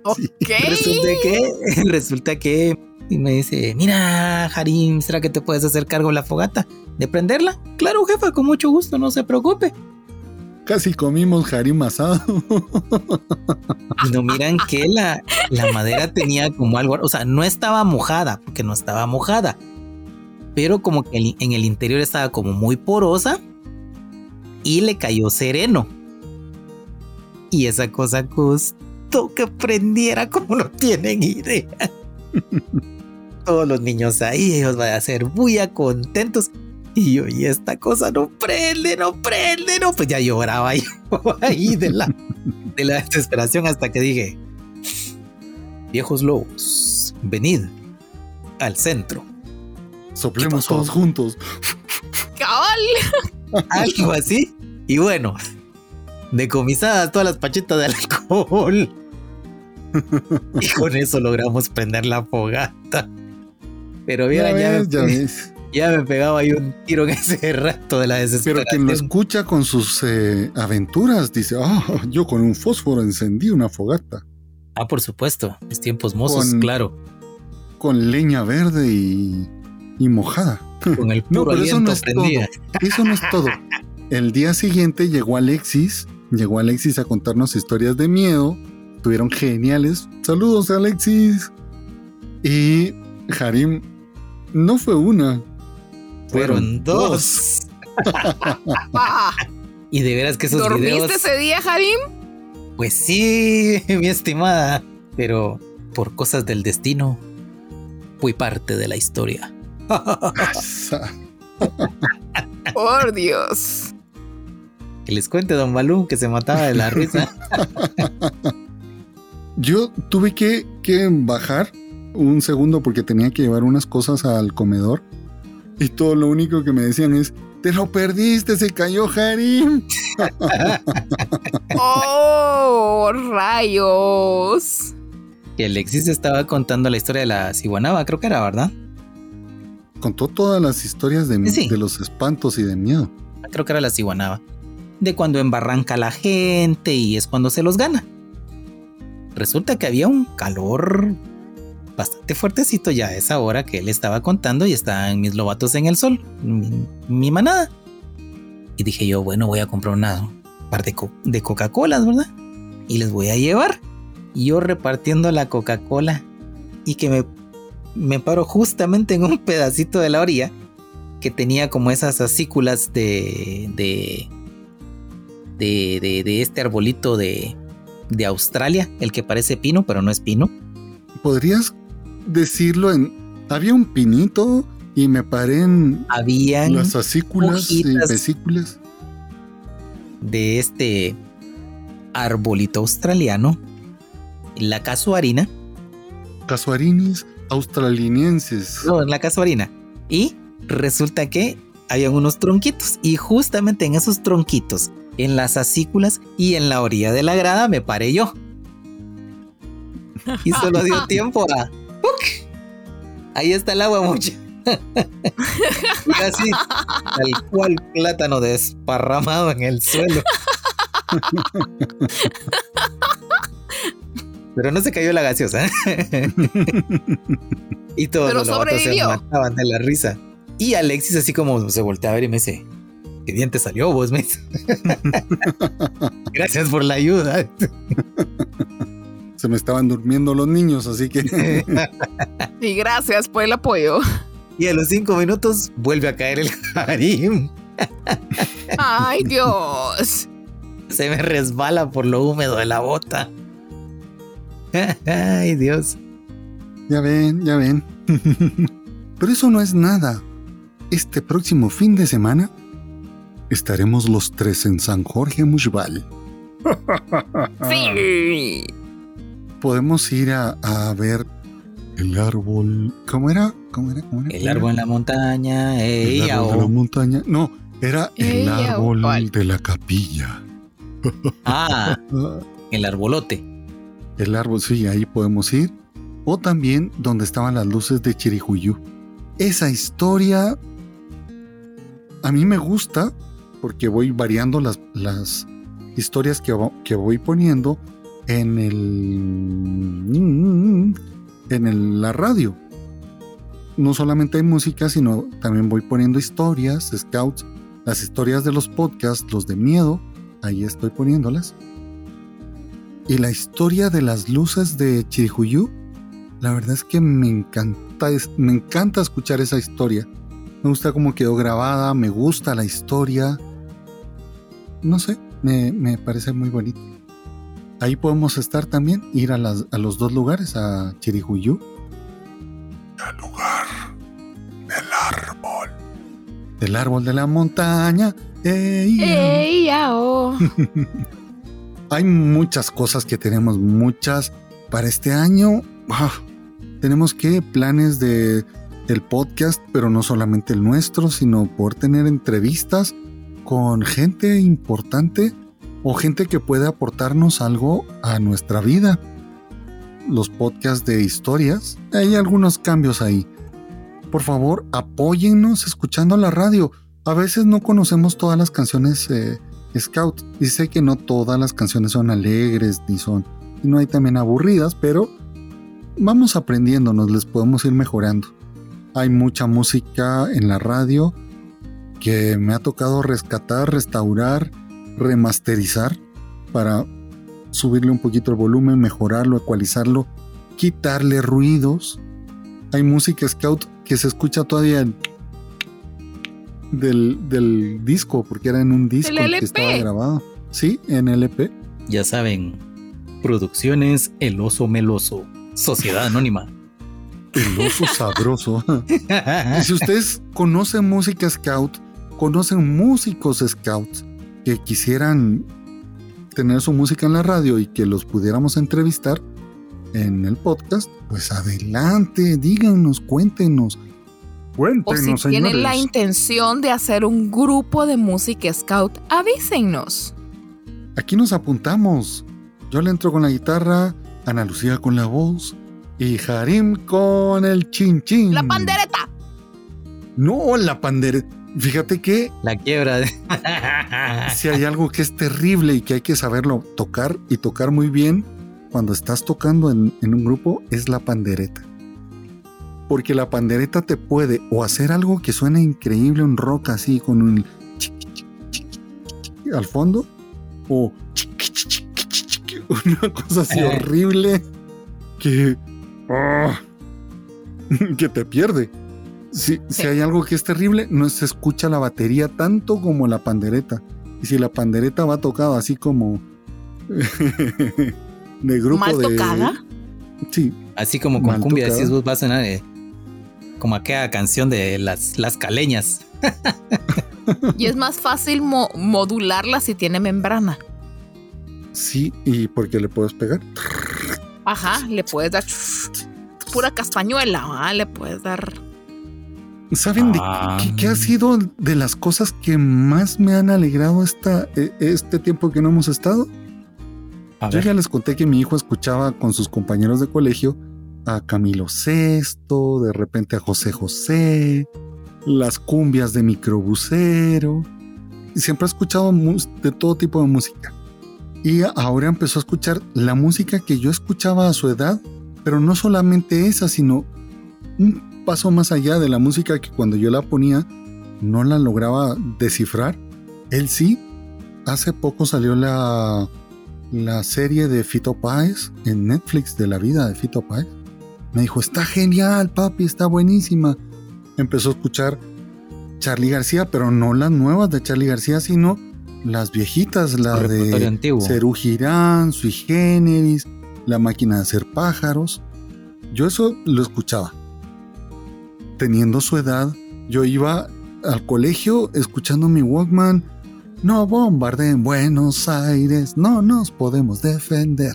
ok. Resulta que, resulta que y me dice, mira, Harim, ¿será que te puedes hacer cargo de la fogata? ¿De prenderla? Claro, jefa, con mucho gusto, no se preocupe. Casi comimos Harim asado. No miran que la, la madera tenía como algo, o sea, no estaba mojada, porque no estaba mojada, pero como que en el interior estaba como muy porosa y le cayó sereno. Y esa cosa costó que prendiera como no tienen idea todos los niños ahí, ellos van a ser muy contentos. Y yo, y esta cosa no prende, no prende, no. Pues ya lloraba yo ahí de la, de la desesperación hasta que dije, Viejos lobos, venid al centro. Soplemos todos juntos. ¡Cabal! Algo así. Y bueno, decomisadas todas las pachetas de alcohol. y con eso logramos prender la fogata. Pero vieran, ya, ves, ya, ves. Ya me pegaba ahí un tiro en ese rato de la Pero desesperación. quien lo escucha con sus eh, aventuras dice, ah, yo con un fósforo encendí una fogata. Ah, por supuesto, mis tiempos mozos, Con- claro. Con leña verde y, y mojada. Con el No, puro pero eso no es prendía. todo. Eso no es todo. El día siguiente llegó Alexis. Llegó Alexis a contarnos historias de miedo. Estuvieron geniales. Saludos, Alexis. Y Harim no fue una. Fueron dos. Y de veras que esos ¿Dormiste videos. ese día, Harim? Pues sí, mi estimada. Pero por cosas del destino, fui parte de la historia. Por Dios. Que les cuente, don Balú, que se mataba de la risa. Yo tuve que, que bajar un segundo porque tenía que llevar unas cosas al comedor. Y todo lo único que me decían es, te lo perdiste, se cayó Harim. ¡Oh, rayos! que Alexis estaba contando la historia de la ciguanaba, creo que era, ¿verdad? Contó todas las historias de, Sí. de los espantos y de miedo. Creo que era la ciguanaba. De cuando embarranca la gente y es cuando se los gana. Resulta que había un calor bastante fuertecito ya a esa hora que él estaba contando y estaban mis lobatos en el sol, mi, manada. Y dije yo, bueno, voy a comprar una un par de, de Coca-Colas, ¿verdad? Y les voy a llevar. Yo repartiendo la Coca-Cola y que me, me paro justamente en un pedacito de la orilla que tenía como esas acículas de, de, de, de, de este arbolito de, de Australia, el que parece pino, pero no es pino. ¿Podrías decirlo en... Había un pinito y me paré en Habían las acículas y vesículas. de este arbolito australiano, la casuarina, Casuarinis australinienses. no, la casuarina. Y resulta que habían unos tronquitos y justamente en esos tronquitos, en las acículas y en la orilla de la grada me paré yo. Y solo dio tiempo a... ¡Puc! Ahí está el agua, mucha. Y así, tal cual plátano desparramado en el suelo. Pero no se cayó la gaseosa. y todos Pero los lobatos se mataban de la risa. Y Alexis así como se voltea a ver y me dice, ¿qué bien te salió vos, me. Gracias por la ayuda. Se me estaban durmiendo los niños, así que Y gracias por el apoyo. y a los cinco minutos vuelve a caer el Harim. ¡Ay, Dios! Se me resbala por lo húmedo de la bota. Ay, Dios. ya ven, ya ven. Pero eso no es nada. Este próximo fin de semana estaremos los tres en San Jorge Mushbal. ¡Sí! Podemos ir a, a ver el árbol. ¿Cómo era? ¿Cómo era? ¿Cómo era? El árbol en la montaña. El árbol de la montaña. No, era el árbol ¿cuál? de la capilla. Ah, el arbolote. El árbol, sí, ahí podemos ir. O también donde estaban las luces de Chirijuyú. Esa historia a mí me gusta porque voy variando las, las historias que, que voy poniendo en el en el- la radio. No solamente hay música, sino también voy poniendo historias, scouts, las historias de los podcasts, los de miedo, ahí estoy poniéndolas. Y la historia de las luces de Chirijuyú, la verdad es que me encanta, me encanta escuchar esa historia. Me gusta cómo quedó grabada, me gusta la historia. No sé, me, me parece muy bonito. Ahí podemos estar también, ir a, las- a los dos lugares, a Chirijuyú. Al lugar del árbol. Del árbol de la montaña. ¡Ey! ¡Ey, yao! Hay muchas cosas que tenemos, muchas para este año. ah, tenemos que planes de el podcast, pero no solamente el nuestro, sino por tener entrevistas con gente importante o gente que puede aportarnos algo a nuestra vida. Los podcasts de historias, hay algunos cambios ahí. Por favor, apóyennos escuchando la radio. A veces no conocemos todas las canciones eh, Scout y sé que no todas las canciones son alegres ni son y no hay también aburridas, pero vamos aprendiendo, nos les podemos ir mejorando. Hay mucha música en la radio que me ha tocado rescatar, restaurar, remasterizar para subirle un poquito el volumen, mejorarlo, ecualizarlo, quitarle ruidos. Hay música scout que se escucha todavía del, disco, porque era en un disco que estaba grabado. Sí, en LP. Ya saben, Producciones El Oso Meloso, Sociedad Anónima. El oso sabroso. y si ustedes conocen música scout, conocen músicos scouts que quisieran tener su música en la radio y que los pudiéramos entrevistar en el podcast, pues adelante, díganos, cuéntenos. Cuéntenos, o si tienen la intención de hacer un grupo de música scout, avísennos. Aquí nos apuntamos. Yo le entro con la guitarra, Ana Lucía con la voz, y Harim con el chin chin. La pandereta. No, la pandereta. Fíjate que... La quiebra. si hay algo que es terrible y que hay que saberlo tocar y tocar muy bien cuando estás tocando en, un grupo, es la pandereta. Porque la pandereta te puede o hacer algo que suene increíble, un rock así con un... al fondo, o una cosa así horrible que Ah. que te pierde. Si, si hay algo que es terrible, no se escucha la batería tanto como la pandereta. Y si la pandereta va tocada así como de grupo ¿Mal de. tocada? Sí. Así como con cumbia, decís vos, va a sonar eh, como aquella canción de las, las caleñas. y es más fácil modularla si tiene membrana. Sí, y porque le puedes pegar. Ajá, le puedes dar pura castañuela, le puedes dar. ¿Saben de qué, ha ah. sido de las cosas que más me han alegrado esta, e, este tiempo que no hemos estado? Yo ya les conté que mi hijo escuchaba con sus compañeros de colegio a Camilo VI, de repente a José José, las cumbias de microbusero. Y siempre ha escuchado de todo tipo de música. Y ahora empezó a escuchar la música que yo escuchaba a su edad, pero no solamente esa, sino un paso más allá de la música que cuando yo la ponía no la lograba descifrar. Él sí. Hace poco salió la, la serie de Fito Páez en Netflix de la vida de Fito Páez. Me dijo, está genial, papi, está buenísima. Empezó a escuchar Charlie García, pero no las nuevas de Charlie García, sino las viejitas, la de Cerú Girán, Sui Generis, La máquina de hacer pájaros. Yo eso lo escuchaba. Teniendo su edad, yo iba al colegio escuchando mi Walkman. No en Buenos Aires, no nos podemos defender.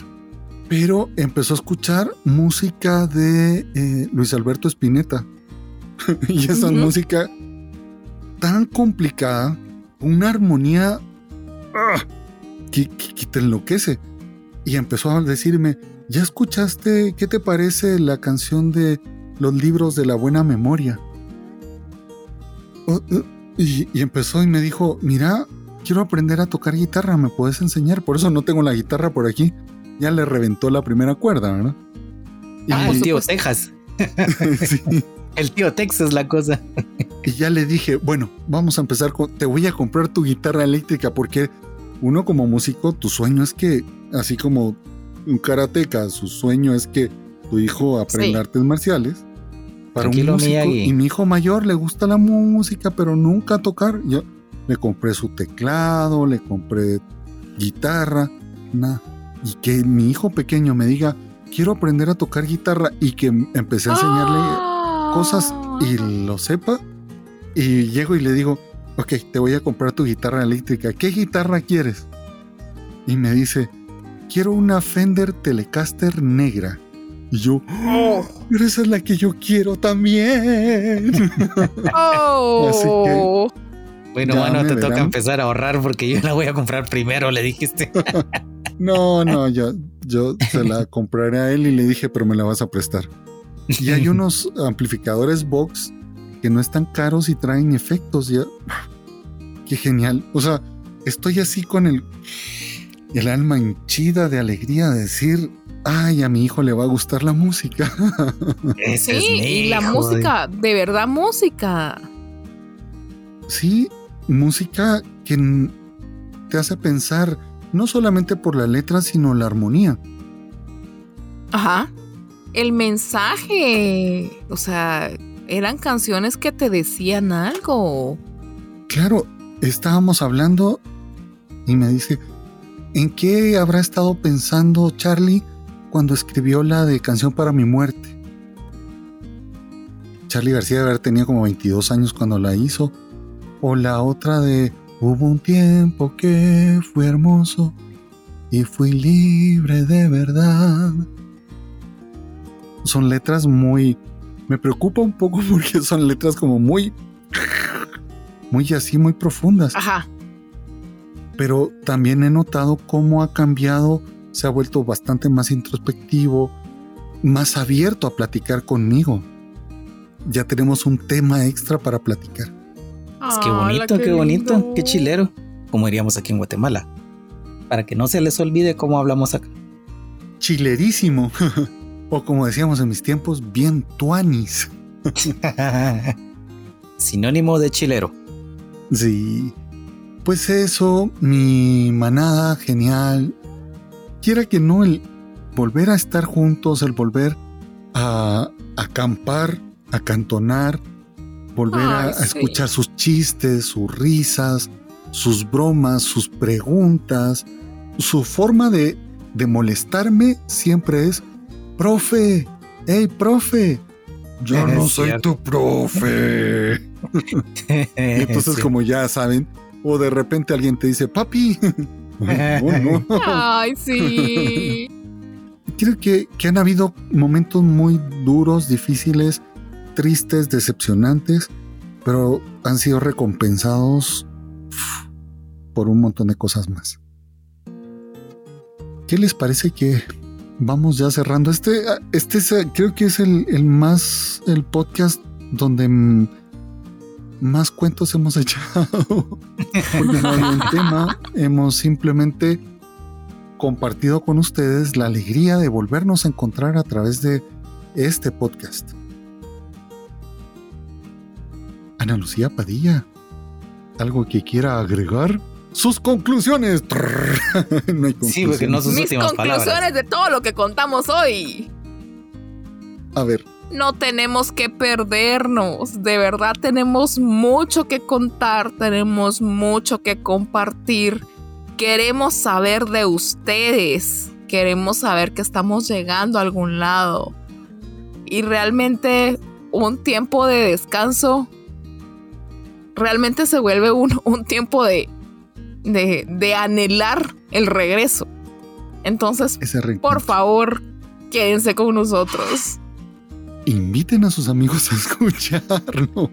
Pero empezó a escuchar música de eh, Luis Alberto Spinetta. y esa música tan complicada, una armonía ¡Ah! que, te enloquece. Y empezó a decirme, ¿ya escuchaste qué te parece la canción de los libros de la buena memoria? Oh, oh, y, empezó y me dijo, mira, quiero aprender a tocar guitarra, ¿me puedes enseñar? Por eso no tengo la guitarra por aquí. Ya le reventó la primera cuerda, ¿verdad? ah, el tío Texas. El tío Texas la cosa. y ya le dije, bueno, vamos a empezar con, te voy a comprar tu guitarra eléctrica porque uno como músico, tu sueño es que, así como un karateca, su sueño es que tu hijo aprenda artes marciales. Para un músico, y mi hijo mayor le gusta la música, pero nunca tocar. Yo le compré su teclado, le compré guitarra, nada. Y que mi hijo pequeño me diga, quiero aprender a tocar guitarra y que empecé a enseñarle cosas y lo sepa. Y llego y le digo, ok, te voy a comprar tu guitarra eléctrica. ¿Qué guitarra quieres? Y me dice, quiero una Fender Telecaster negra. Y yo, oh, pero esa es la que yo quiero también. Oh. Así que bueno, mano, te toca empezar a ahorrar porque yo la voy a comprar primero, le dijiste. no, no, yo, yo se la compraré a él y le dije, pero me la vas a prestar. Y hay unos amplificadores Vox que no están caros y traen efectos. Ya. Qué genial. O sea, estoy así con el, el alma hinchida de alegría de decir, ay, a mi hijo le va a gustar la música. sí, y la música, de verdad música. Sí, música que te hace pensar no solamente por la letra, sino la armonía. Ajá. El mensaje. O sea, eran canciones que te decían algo. Claro, estábamos hablando y me dice, ¿en qué habrá estado pensando Charlie cuando escribió la de Canción para mi muerte? Charlie García de haber tenido como 22 años cuando la hizo o la otra de Hubo un tiempo que fue hermoso y fui libre de verdad. Son letras muy... Me preocupa un poco porque son letras como muy... Muy así, muy profundas. Ajá. Pero también he notado cómo ha cambiado, se ha vuelto bastante más introspectivo, más abierto a platicar conmigo. Ya tenemos un tema extra para platicar. Es que bonito, qué, bonito, qué chilero, como diríamos aquí en Guatemala. Para que no se les olvide cómo hablamos acá. Chilerísimo. o como decíamos en mis tiempos, bien tuanis. Sinónimo de chilero. Sí. Pues eso, mi manada genial. Quiera que no, el volver a estar juntos, el volver a acampar, a cantonar, volver a, escuchar sus chistes, sus risas, sus bromas, sus preguntas. Su forma de, de molestarme siempre es, profe, hey, profe, yo no soy tu profe. entonces, como ya saben, o de repente alguien te dice, papi. Ay, sí. Creo que, que han habido momentos muy duros, difíciles, tristes, decepcionantes, pero han sido recompensados por un montón de cosas más. ¿Qué les parece que vamos ya cerrando? Este, este creo que es el, más, el podcast donde más cuentos hemos echado. Porque no hay un tema, hemos simplemente compartido con ustedes la alegría de volvernos a encontrar a través de este podcast. Ana Lucía Padilla, ¿algo que quiera agregar? Sus conclusiones. no hay conclusiones. Sí, porque no sus Mis conclusiones de todo lo que contamos hoy. A ver. No tenemos que perdernos. De verdad tenemos mucho que contar. Tenemos mucho que compartir. Queremos saber de ustedes. Queremos saber que estamos llegando a algún lado. Y realmente un tiempo de descanso realmente se vuelve un, un tiempo de, de, anhelar el regreso. Entonces, por favor, quédense con nosotros. Inviten a sus amigos a escucharnos.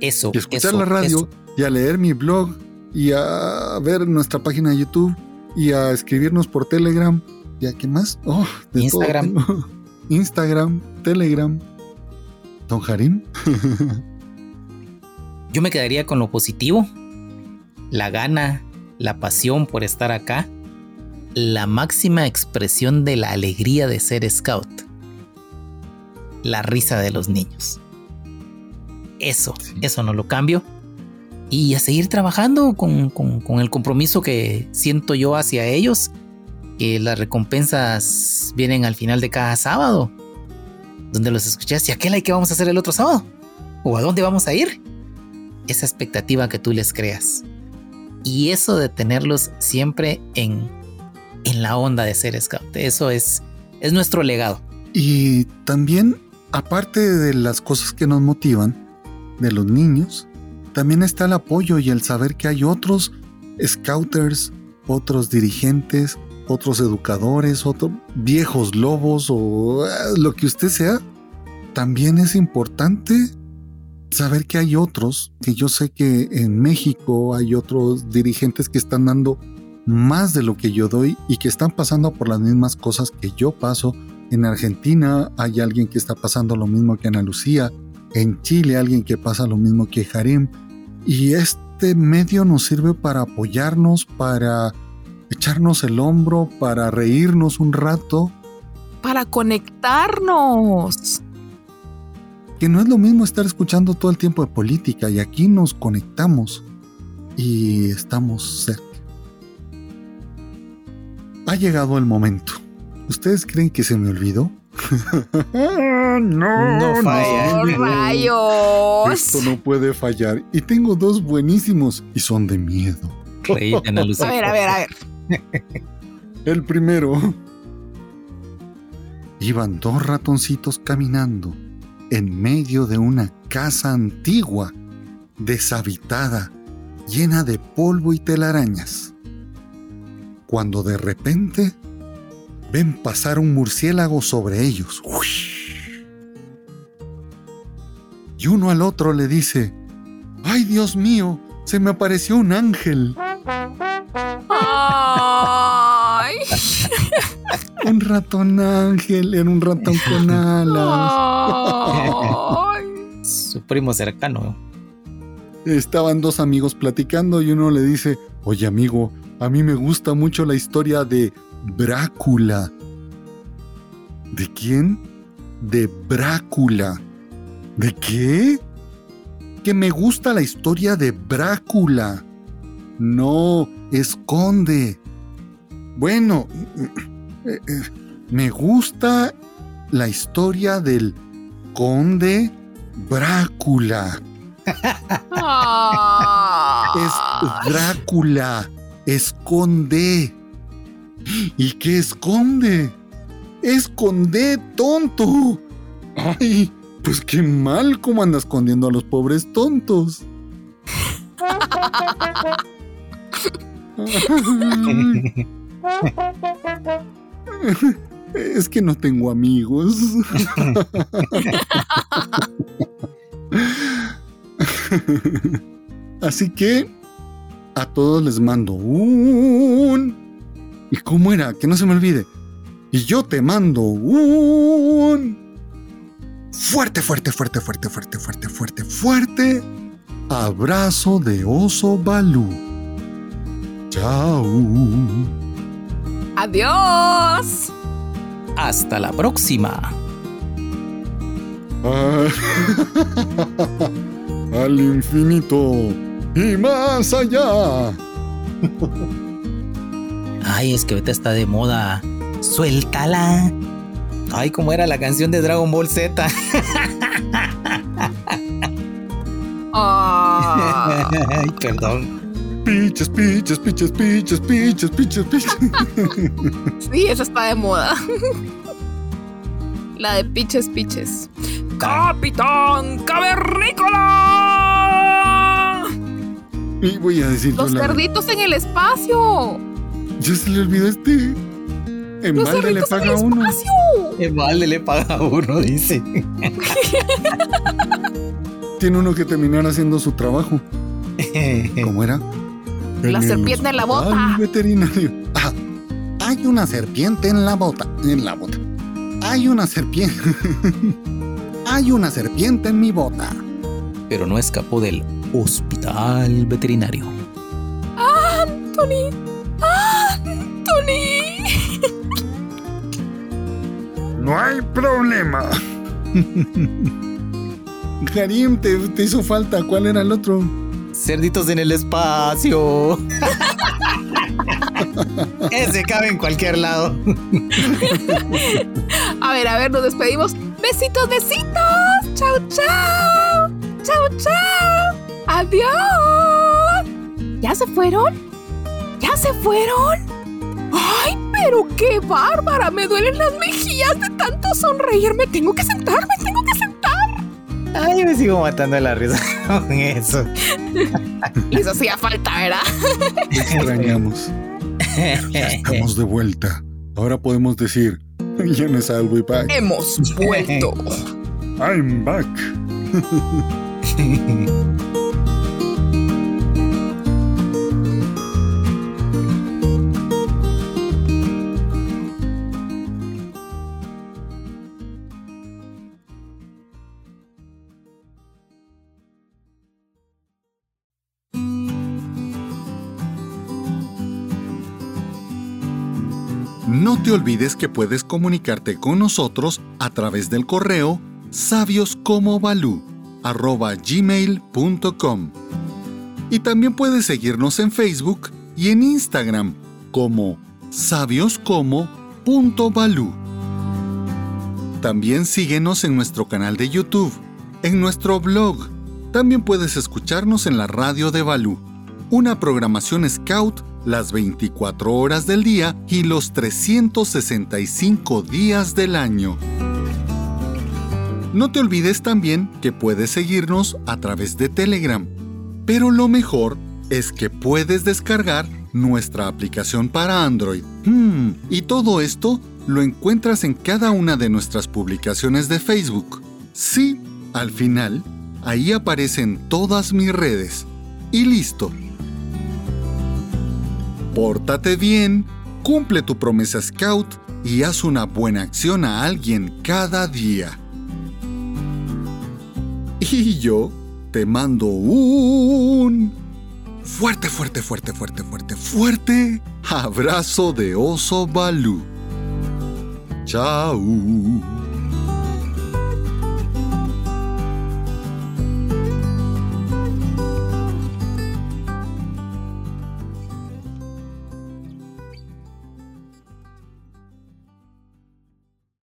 Eso. Y escuchar la radio y a leer mi blog y a ver nuestra página de YouTube y a escribirnos por Telegram y a qué más. Oh, Instagram. Instagram, Telegram. Don Jarim. Yo me quedaría con lo positivo, la gana, la pasión por estar acá, la máxima expresión de la alegría de ser scout, la risa de los niños. Eso, eso no lo cambio. Y a seguir trabajando con, el compromiso que siento yo hacia ellos, que las recompensas vienen al final de cada sábado, donde los escuchas y aquel hay que vamos a hacer el otro sábado, o a dónde vamos a ir esa expectativa que tú les creas. Y eso de tenerlos siempre en, en la onda de ser scout, eso es, es nuestro legado. Y también, aparte de las cosas que nos motivan, de los niños, también está el apoyo y el saber que hay otros scouters, otros dirigentes, otros educadores, otros viejos lobos o eh, lo que usted sea, también es importante saber que hay otros, que yo sé que en México hay otros dirigentes que están dando más de lo que yo doy y que están pasando por las mismas cosas que yo paso. En Argentina hay alguien que está pasando lo mismo que Ana Lucía. En Chile alguien que pasa lo mismo que Harim. Y este medio nos sirve para apoyarnos, para echarnos el hombro, para reírnos un rato. Para conectarnos que no es lo mismo estar escuchando todo el tiempo de política y aquí nos conectamos y estamos cerca. Ha llegado el momento. ¿Ustedes creen que se me olvidó? no, no falla. No, rayos. Esto no puede fallar. Y tengo dos buenísimos y son de miedo. a ver, a ver, a ver. El primero. Iban dos ratoncitos caminando en medio de una casa antigua, deshabitada, llena de polvo y telarañas. Cuando de repente ven pasar un murciélago sobre ellos. Y uno al otro le dice, ¡ay Dios mío! Se me apareció un ángel. ¡Ay! un ratón ángel, era un ratón con alas. Su primo cercano. Estaban dos amigos platicando y uno le dice, oye amigo, a mí me gusta mucho la historia de Brácula. ¿De quién? De Brácula. ¿De qué? Que me gusta la historia de Brácula. No, esconde. Bueno, eh, eh, me gusta la historia del conde Brácula. Es Drácula. Esconde. ¿Y qué esconde? Esconde, tonto. Ay, pues qué mal cómo anda escondiendo a los pobres tontos. Es que no tengo amigos. Así que a todos les mando un... ¿Y cómo era? Que no se me olvide. Y yo te mando un... Fuerte, fuerte, fuerte, fuerte, fuerte, fuerte, fuerte, fuerte. Abrazo de oso Balú. Chao. Adiós. Hasta la próxima. Al infinito y más allá. Ay, es que ahorita está de moda. Suéltala. Ay, cómo era la canción de Dragon Ball Z. Ay, perdón. Piches, piches, piches, piches, piches, piches, piches. Sí, esa está de moda. La de piches, piches. ¡Capitán Cavernícola! Y voy a decir Los cerditos en el espacio. Ya se le olvidó este. En Los balde le paga el uno. En balde le paga a uno, dice. Tiene uno que terminar haciendo su trabajo. ¿Cómo era? La serpiente en la bota. Veterinario. Ah, hay una serpiente en la bota. En la bota. Hay una serpiente. hay una serpiente en mi bota. Pero no escapó del hospital veterinario. Anthony. Anthony. No hay problema. Karim, te, te hizo falta. ¿Cuál era el otro? Cerditos en el espacio. Ese cabe en cualquier lado. A ver, a ver, nos despedimos. Besitos, besitos. Chau, chau. Chau, chau. Adiós. ¿Ya se fueron? ¿Ya se fueron? ¡Ay, pero qué bárbara! Me duelen las mejillas de tanto sonreír. Me tengo que sentar, me tengo que sentar. Ay, me sigo matando de la risa con eso. Les hacía falta, ¿verdad? Extrañamos. Ya estamos de vuelta. Ahora podemos decir, Yes, I'll be back. Hemos vuelto. I'm back. No te olvides que puedes comunicarte con nosotros a través del correo sabioscomobalú@gmail.com. Y también puedes seguirnos en Facebook y en Instagram como sabioscomo.balú. También síguenos en nuestro canal de YouTube, en nuestro blog. También puedes escucharnos en la radio de Balú, una programación scout las 24 horas del día y los 365 días del año. No te olvides también que puedes seguirnos a través de Telegram, pero lo mejor es que puedes descargar nuestra aplicación para Android. Hmm, y todo esto lo encuentras en cada una de nuestras publicaciones de Facebook. Sí, al final, ahí aparecen todas mis redes. Y listo. Pórtate bien, cumple tu promesa Scout y haz una buena acción a alguien cada día. Y yo te mando un fuerte, fuerte, fuerte, fuerte, fuerte, fuerte abrazo de oso Balú. Chao.